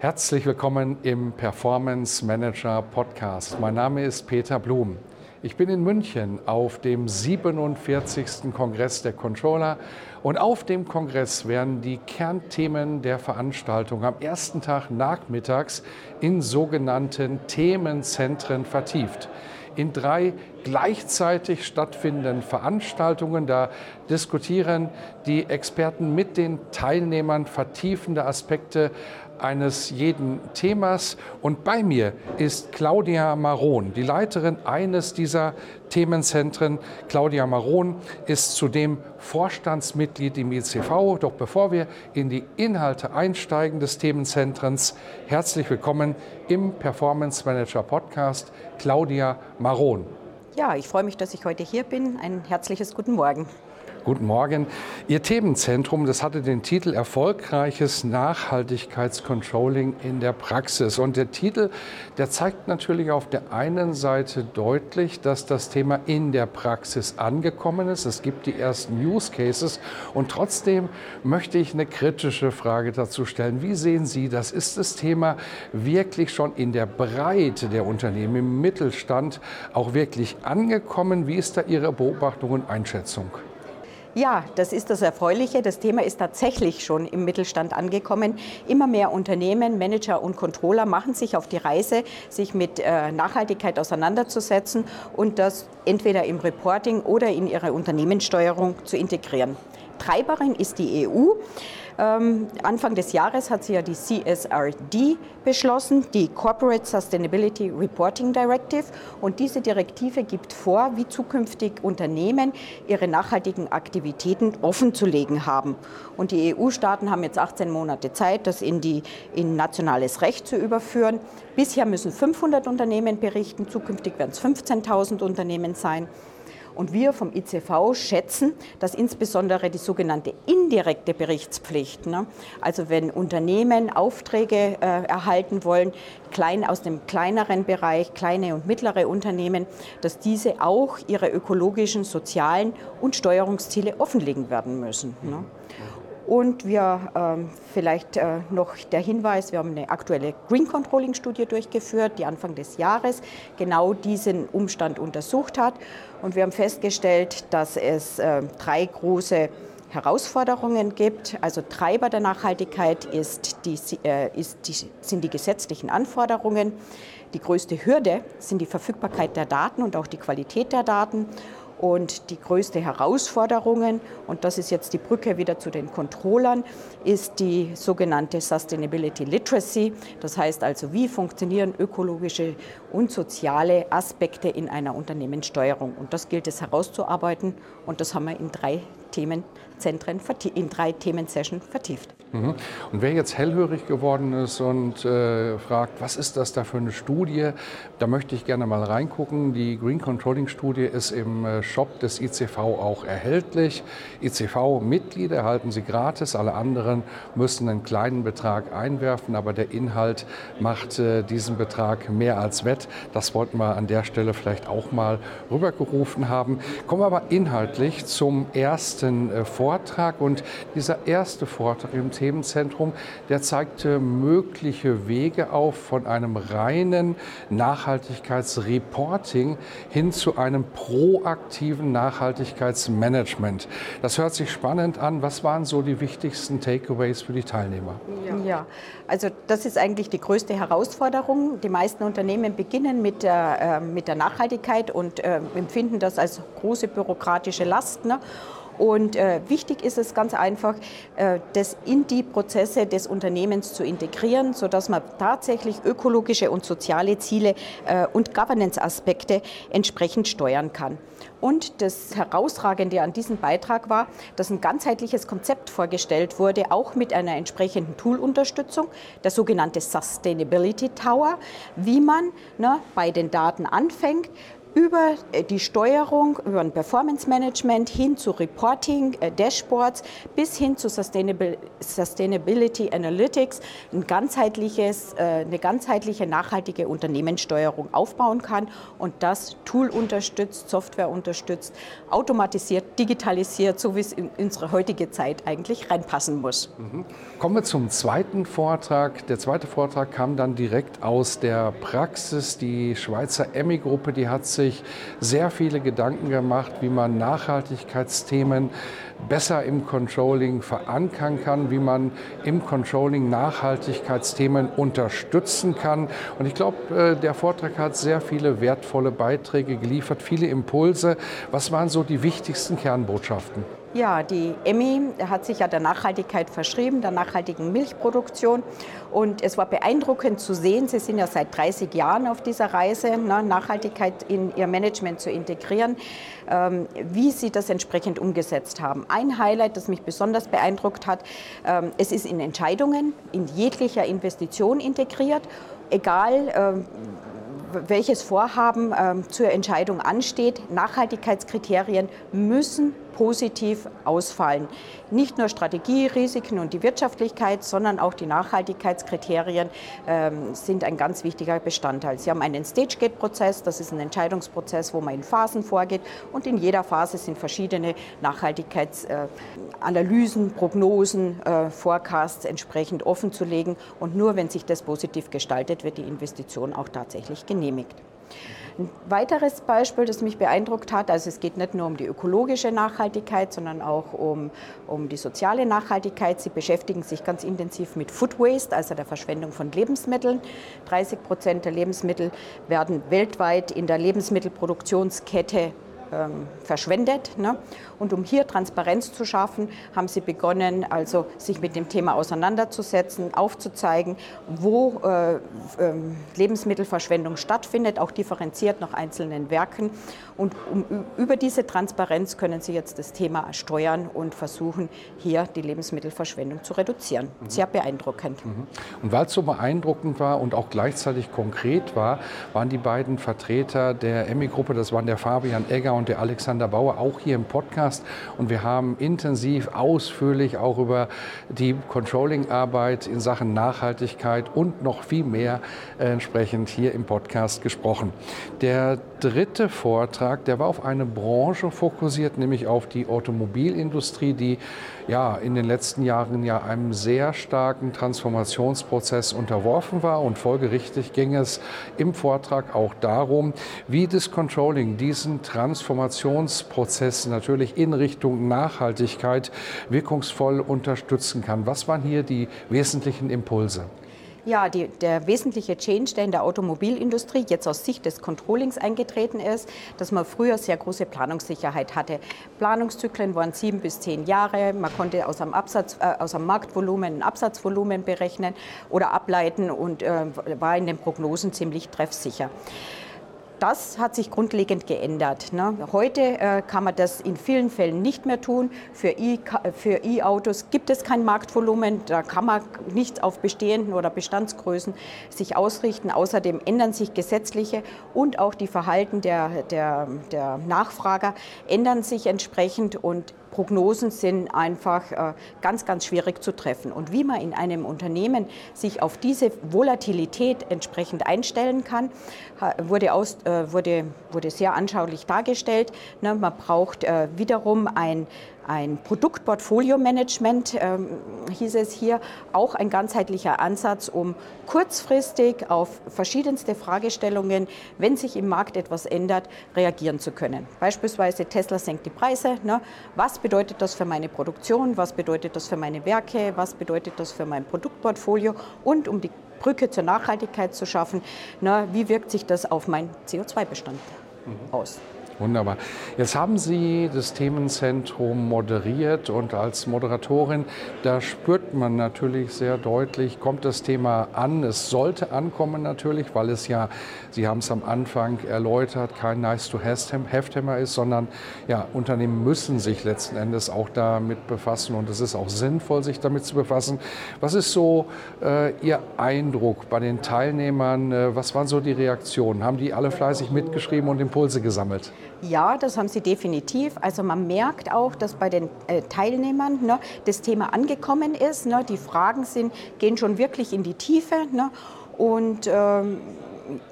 Herzlich willkommen im Performance Manager Podcast. Mein Name ist Peter Blum. Ich bin in München auf dem 47. Kongress der Controller und auf dem Kongress werden die Kernthemen der Veranstaltung am ersten Tag nachmittags in sogenannten Themenzentren vertieft in drei gleichzeitig stattfindenden Veranstaltungen. Da diskutieren die Experten mit den Teilnehmern vertiefende Aspekte eines jeden Themas. Und bei mir ist Claudia Maron, die Leiterin eines dieser Themenzentren. Claudia Maron ist zudem Vorstandsmitglied im ICV. Doch bevor wir in die Inhalte einsteigen des Themenzentrens, herzlich willkommen im Performance Manager Podcast, Claudia Maron. Ja, ich freue mich, dass ich heute hier bin. Ein herzliches Guten Morgen. Guten Morgen. Ihr Themenzentrum, das hatte den Titel Erfolgreiches Nachhaltigkeitscontrolling in der Praxis. Und der Titel, der zeigt natürlich auf der einen Seite deutlich, dass das Thema in der Praxis angekommen ist. Es gibt die ersten Use Cases. Und trotzdem möchte ich eine kritische Frage dazu stellen. Wie sehen Sie das? Ist das Thema wirklich schon in der Breite der Unternehmen, im Mittelstand auch wirklich angekommen? Wie ist da Ihre Beobachtung und Einschätzung? Ja, das ist das Erfreuliche. Das Thema ist tatsächlich schon im Mittelstand angekommen. Immer mehr Unternehmen, Manager und Controller machen sich auf die Reise, sich mit äh, Nachhaltigkeit auseinanderzusetzen und das entweder im Reporting oder in ihre Unternehmenssteuerung zu integrieren. Treiberin ist die EU. Ähm, Anfang des Jahres hat sie ja die CSRD beschlossen, die Corporate Sustainability Reporting Directive. Und diese Direktive gibt vor, wie zukünftig Unternehmen ihre nachhaltigen Aktivitäten offenzulegen haben. Und die EU-Staaten haben jetzt 18 Monate Zeit, das in, die, in nationales Recht zu überführen. Bisher müssen 500 Unternehmen berichten, zukünftig werden es 15.000 Unternehmen sein. Und wir vom ICV schätzen, dass insbesondere die sogenannte indirekte Berichtspflicht, ne, also wenn Unternehmen Aufträge äh, erhalten wollen, klein aus dem kleineren Bereich, kleine und mittlere Unternehmen, dass diese auch ihre ökologischen, sozialen und Steuerungsziele offenlegen werden müssen. Ne. Und wir ähm, vielleicht äh, noch der Hinweis, wir haben eine aktuelle Green Controlling Studie durchgeführt, die Anfang des Jahres genau diesen Umstand untersucht hat. Und wir haben festgestellt, dass es äh, drei große Herausforderungen gibt. Also Treiber der Nachhaltigkeit ist die, äh, ist die, sind die gesetzlichen Anforderungen. Die größte Hürde sind die Verfügbarkeit der Daten und auch die Qualität der Daten. Und die größte Herausforderung, und das ist jetzt die Brücke wieder zu den Controllern, ist die sogenannte Sustainability Literacy. Das heißt also, wie funktionieren ökologische und soziale Aspekte in einer Unternehmenssteuerung. Und das gilt es herauszuarbeiten. Und das haben wir in drei Themenzentren, in drei Themensessions vertieft. Mhm. Und wer jetzt hellhörig geworden ist und äh, fragt, was ist das da für eine Studie, da möchte ich gerne mal reingucken. Die Green Controlling Studie ist im äh, Shop des ICV auch erhältlich. ICV-Mitglieder erhalten sie gratis, alle anderen müssen einen kleinen Betrag einwerfen, aber der Inhalt macht äh, diesen Betrag mehr als wett. Das wollten wir an der Stelle vielleicht auch mal rübergerufen haben. Kommen wir aber inhaltlich zum ersten äh, Vortrag und dieser erste Vortrag im Themenzentrum, der zeigte mögliche Wege auf von einem reinen Nachhaltigkeitsreporting hin zu einem proaktiven Nachhaltigkeitsmanagement. Das hört sich spannend an. Was waren so die wichtigsten Takeaways für die Teilnehmer? Ja. also das ist eigentlich die größte Herausforderung. Die meisten Unternehmen beginnen mit der, äh, mit der Nachhaltigkeit und äh, empfinden das als große bürokratische Last. Ne? Und äh, wichtig ist es ganz einfach, äh, das in die Prozesse des Unternehmens zu integrieren, sodass man tatsächlich ökologische und soziale Ziele äh, und Governance-Aspekte entsprechend steuern kann. Und das Herausragende an diesem Beitrag war, dass ein ganzheitliches Konzept vorgestellt wurde, auch mit einer entsprechenden Toolunterstützung, der sogenannte Sustainability Tower, wie man ne, bei den Daten anfängt, über äh, die Steuerung, über ein Performance Management hin zu Reporting, äh, Dashboards bis hin zu Sustainability Analytics ein ganzheitliches, äh, eine ganzheitliche nachhaltige Unternehmenssteuerung aufbauen kann und das Tool unterstützt, Software unterstützt, automatisiert, digitalisiert, so wie es in unsere heutige Zeit eigentlich reinpassen muss. Mhm. Kommen wir zum zweiten Vortrag. Der zweite Vortrag kam dann direkt aus der Praxis. Die Schweizer Emmy-Gruppe, die hat sich sich sehr viele Gedanken gemacht, wie man Nachhaltigkeitsthemen besser im Controlling verankern kann, wie man im Controlling Nachhaltigkeitsthemen unterstützen kann. Und ich glaube, äh, der Vortrag hat sehr viele wertvolle Beiträge geliefert, viele Impulse. Was waren so die wichtigsten Kernbotschaften? Ja, die Emmy hat sich ja der Nachhaltigkeit verschrieben, der nachhaltigen Milchproduktion. Und es war beeindruckend zu sehen, Sie sind ja seit 30 Jahren auf dieser Reise, ne, Nachhaltigkeit in Ihr Management zu integrieren, ähm, wie Sie das entsprechend umgesetzt haben. Ein Highlight, das mich besonders beeindruckt hat, ähm, es ist in Entscheidungen, in jeglicher Investition integriert, egal ähm, welches Vorhaben zur Entscheidung ansteht. Nachhaltigkeitskriterien müssen positiv ausfallen. Nicht nur Strategie, Risiken und die Wirtschaftlichkeit, sondern auch die Nachhaltigkeitskriterien ähm, sind ein ganz wichtiger Bestandteil. Sie haben einen Stage-Gate-Prozess, das ist ein Entscheidungsprozess, wo man in Phasen vorgeht und in jeder Phase sind verschiedene Nachhaltigkeitsanalysen, äh, Prognosen, äh, Forecasts entsprechend offen zu legen und nur wenn sich das positiv gestaltet, wird die Investition auch tatsächlich genehmigt. Ein weiteres Beispiel, das mich beeindruckt hat, also es geht nicht nur um die ökologische Nachhaltigkeit, sondern auch um, um die soziale Nachhaltigkeit. Sie beschäftigen sich ganz intensiv mit Food Waste, also der Verschwendung von Lebensmitteln. 30 Prozent der Lebensmittel werden weltweit in der Lebensmittelproduktionskette ähm, verschwendet. Ne? Und um hier Transparenz zu schaffen, haben sie begonnen, also sich mit dem Thema auseinanderzusetzen, aufzuzeigen, wo äh, äh, Lebensmittelverschwendung stattfindet, auch differenziert nach einzelnen Werken. Und um, über diese Transparenz können sie jetzt das Thema steuern und versuchen, hier die Lebensmittelverschwendung zu reduzieren. Mhm. Sehr beeindruckend. Mhm. Und weil es so beeindruckend war und auch gleichzeitig konkret war, waren die beiden Vertreter der Emmy-Gruppe, das waren der Fabian Egger und der Alexander Bauer, auch hier im Podcast. Und wir haben intensiv, ausführlich auch über die Controlling-Arbeit in Sachen Nachhaltigkeit und noch viel mehr äh, entsprechend hier im Podcast gesprochen. Der dritte Vortrag, der war auf eine Branche fokussiert, nämlich auf die Automobilindustrie, die ja in den letzten Jahren ja einem sehr starken Transformationsprozess unterworfen war. Und folgerichtig ging es im Vortrag auch darum, wie das Controlling diesen Transformationsprozess natürlich in Richtung Nachhaltigkeit wirkungsvoll unterstützen kann. Was waren hier die wesentlichen Impulse? Ja, die, der wesentliche Change, der in der Automobilindustrie jetzt aus Sicht des Controllings eingetreten ist, dass man früher sehr große Planungssicherheit hatte. Planungszyklen waren sieben bis zehn Jahre. Man konnte aus einem, Absatz, äh, aus einem Marktvolumen ein Absatzvolumen berechnen oder ableiten und äh, war in den Prognosen ziemlich treffsicher das hat sich grundlegend geändert. Ne? Heute äh, kann man das in vielen Fällen nicht mehr tun. Für E-Autos gibt es kein Marktvolumen, da kann man nicht auf bestehenden oder Bestandsgrößen sich ausrichten. Außerdem ändern sich gesetzliche und auch die Verhalten der, der, der Nachfrager ändern sich entsprechend und Prognosen sind einfach äh, ganz, ganz schwierig zu treffen. Und wie man in einem Unternehmen sich auf diese Volatilität entsprechend einstellen kann, wurde, aus, äh, wurde, wurde sehr anschaulich dargestellt. Ne, man braucht äh, wiederum ein, ein Produktportfolio-Management, ähm, hieß es hier, auch ein ganzheitlicher Ansatz, um kurzfristig auf verschiedenste Fragestellungen, wenn sich im Markt etwas ändert, reagieren zu können. Beispielsweise Tesla senkt die Preise. Ne? Was bedeutet das für meine Produktion? Was bedeutet das für meine Werke? Was bedeutet das für mein Produktportfolio? Und um die Brücke zur Nachhaltigkeit zu schaffen, ne, wie wirkt sich das auf meinen CO2-Bestand mhm. aus? Wunderbar. Jetzt haben Sie das Themenzentrum moderiert und als Moderatorin, da spürt man natürlich sehr deutlich, kommt das Thema an. Es sollte ankommen natürlich, weil es ja, Sie haben es am Anfang erläutert, kein Nice-to-Have-Thema ist, sondern ja, Unternehmen müssen sich letzten Endes auch damit befassen und es ist auch sinnvoll, sich damit zu befassen. Was ist so äh, Ihr Eindruck bei den Teilnehmern? Äh, was waren so die Reaktionen? Haben die alle fleißig mitgeschrieben und Impulse gesammelt? Ja, das haben sie definitiv. Also man merkt auch, dass bei den äh, Teilnehmern ne, das Thema angekommen ist. Ne, die Fragen sind, gehen schon wirklich in die Tiefe. Ne, und ähm,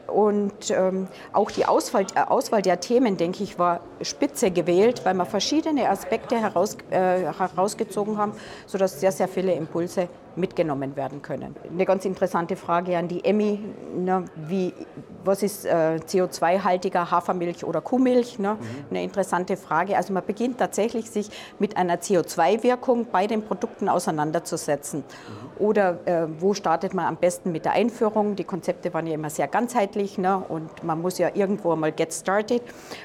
und ähm, auch die Auswahl, äh, Auswahl, der Themen, denke ich, war spitze gewählt, weil wir verschiedene Aspekte heraus, äh, herausgezogen haben, sodass sehr, sehr viele Impulse mitgenommen werden können. Eine ganz interessante Frage an die Emmy, ne, wie, was ist äh, CO2-haltiger Hafermilch oder Kuhmilch? Ne? Mhm. Eine interessante Frage. Also man beginnt tatsächlich sich mit einer CO2-Wirkung bei den Produkten auseinanderzusetzen. Mhm. Oder äh, wo startet man am besten mit der Einführung? Die Konzepte waren ja immer sehr ganzheitlich ne? und man muss ja irgendwo mal get started.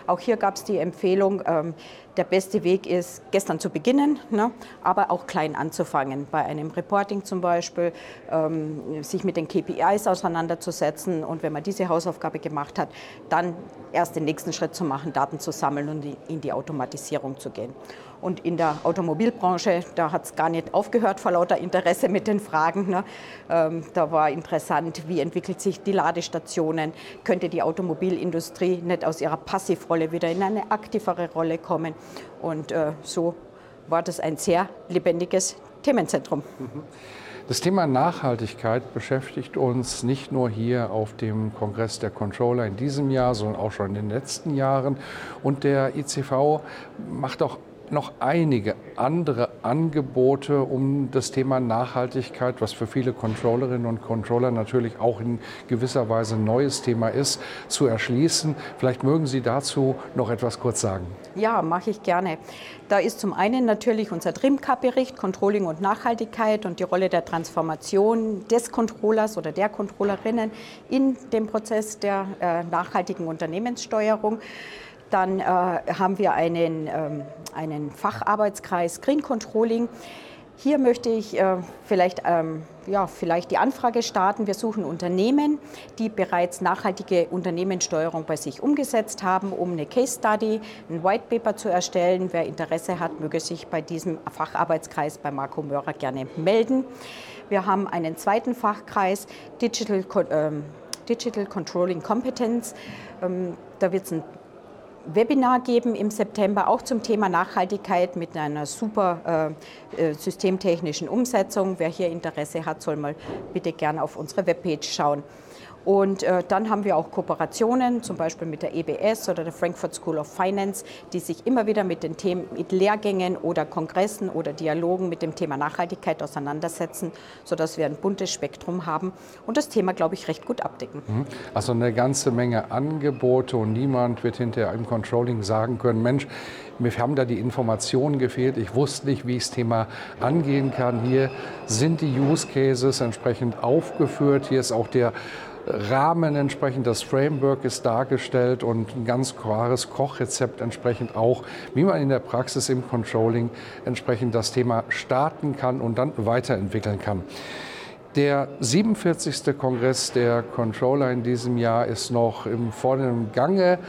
Auch hier gab es die Empfehlung, ähm, der beste Weg ist, gestern zu beginnen, ne, aber auch klein anzufangen. Bei einem Reporting zum Beispiel, ähm, sich mit den KPIs auseinanderzusetzen und wenn man diese Hausaufgabe gemacht hat, dann erst den nächsten Schritt zu machen, Daten zu sammeln und in die Automatisierung zu gehen. Und in der Automobilbranche, da hat es gar nicht aufgehört vor lauter Interesse mit den Fragen. Ne? Ähm, da war interessant, wie entwickelt sich die Ladestationen? Könnte die Automobilindustrie nicht aus ihrer Passivrolle wieder in eine aktivere Rolle kommen? Und äh, so war das ein sehr lebendiges Themenzentrum. Mhm. Das Thema Nachhaltigkeit beschäftigt uns nicht nur hier auf dem Kongress der Controller in diesem Jahr, sondern auch schon in den letzten Jahren. Und der ICV macht auch noch einige andere Angebote, um das Thema Nachhaltigkeit, was für viele Controllerinnen und Controller natürlich auch in gewisser Weise ein neues Thema ist, zu erschließen. Vielleicht mögen Sie dazu noch etwas kurz sagen. Ja, mache ich gerne. Da ist zum einen natürlich unser DRIMCAP-Bericht, Controlling und Nachhaltigkeit und die Rolle der Transformation des Controllers oder der Controllerinnen in dem Prozess der äh, nachhaltigen Unternehmenssteuerung. Dann äh, haben wir einen, ähm, einen Facharbeitskreis Green Controlling. Hier möchte ich äh, vielleicht, ähm, ja, vielleicht die Anfrage starten. Wir suchen Unternehmen, die bereits nachhaltige Unternehmenssteuerung bei sich umgesetzt haben, um eine Case Study, ein White Paper zu erstellen. Wer Interesse hat, möge sich bei diesem Facharbeitskreis bei Marco Mörer gerne melden. Wir haben einen zweiten Fachkreis, Digital, ähm, Digital Controlling Competence. Ähm, da wird es ein Webinar geben im September auch zum Thema Nachhaltigkeit mit einer super äh, äh, systemtechnischen Umsetzung. Wer hier Interesse hat, soll mal bitte gerne auf unsere Webpage schauen. Und äh, dann haben wir auch Kooperationen, zum Beispiel mit der EBS oder der Frankfurt School of Finance, die sich immer wieder mit den Themen, mit Lehrgängen oder Kongressen oder Dialogen mit dem Thema Nachhaltigkeit auseinandersetzen, sodass wir ein buntes Spektrum haben und das Thema, glaube ich, recht gut abdecken. Mhm. Also eine ganze Menge Angebote und niemand wird hinterher im Controlling sagen können, Mensch, mir haben da die Informationen gefehlt. Ich wusste nicht, wie ich das Thema angehen kann. Hier sind die Use Cases entsprechend aufgeführt. Hier ist auch der Rahmen entsprechend, das Framework ist dargestellt und ein ganz klares Kochrezept entsprechend auch, wie man in der Praxis im Controlling entsprechend das Thema starten kann und dann weiterentwickeln kann. Der 47. Kongress der Controller in diesem Jahr ist noch im vorderen Gange.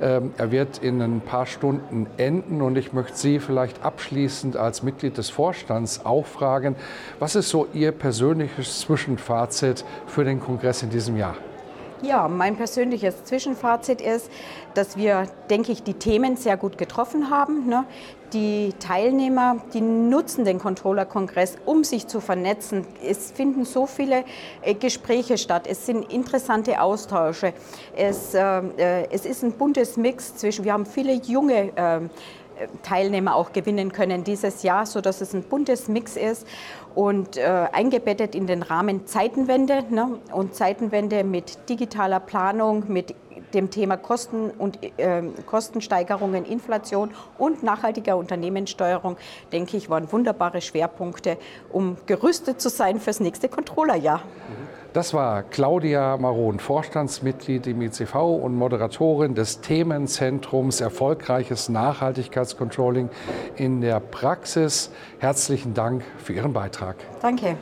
Ähm, er wird in ein paar Stunden enden und ich möchte Sie vielleicht abschließend als Mitglied des Vorstands auch fragen, was ist so Ihr persönliches Zwischenfazit für den Kongress in diesem Jahr? Ja, mein persönliches Zwischenfazit ist, dass wir, denke ich, die Themen sehr gut getroffen haben. Ne? Die Teilnehmer, die nutzen den Controller-Kongress, um sich zu vernetzen. Es finden so viele äh, Gespräche statt. Es sind interessante Austausche. Es, äh, äh es ist ein buntes Mix zwischen, wir haben viele junge äh, Teilnehmer auch gewinnen können dieses Jahr, sodass es ein buntes Mix ist und äh, eingebettet in den Rahmen Zeitenwende ne? und Zeitenwende mit digitaler Planung, mit dem Thema Kosten und äh, Kostensteigerungen, Inflation und nachhaltiger Unternehmenssteuerung, denke ich, waren wunderbare Schwerpunkte, um gerüstet zu sein fürs nächste Controllerjahr. Mhm. Das war Claudia Maron, Vorstandsmitglied im ICV und Moderatorin des Themenzentrums Erfolgreiches Nachhaltigkeitscontrolling in der Praxis. Herzlichen Dank für Ihren Beitrag. Danke.